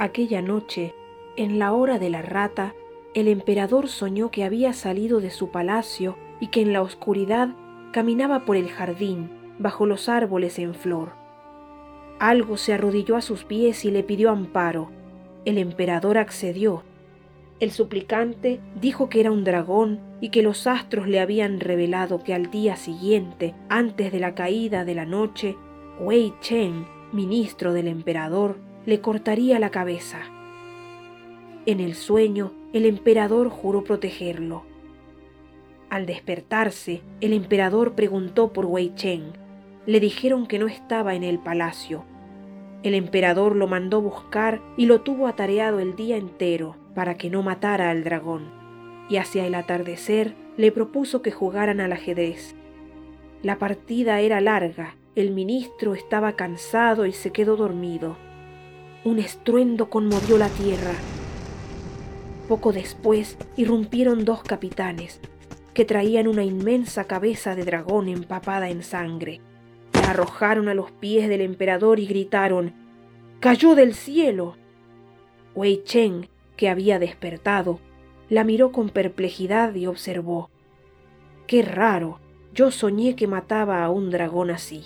Aquella noche, en la hora de la rata, el emperador soñó que había salido de su palacio y que en la oscuridad caminaba por el jardín, bajo los árboles en flor. Algo se arrodilló a sus pies y le pidió amparo. El emperador accedió. El suplicante dijo que era un dragón y que los astros le habían revelado que al día siguiente, antes de la caída de la noche, Wei Chen, ministro del emperador, le cortaría la cabeza. En el sueño, el emperador juró protegerlo. Al despertarse, el emperador preguntó por Wei Chen. Le dijeron que no estaba en el palacio. El emperador lo mandó buscar y lo tuvo atareado el día entero para que no matara al dragón. Y hacia el atardecer le propuso que jugaran al ajedrez. La partida era larga, el ministro estaba cansado y se quedó dormido. Un estruendo conmovió la tierra. Poco después irrumpieron dos capitanes, que traían una inmensa cabeza de dragón empapada en sangre. La arrojaron a los pies del emperador y gritaron ¡Cayó del cielo! Wei Chen, que había despertado, la miró con perplejidad y observó ¡Qué raro! Yo soñé que mataba a un dragón así.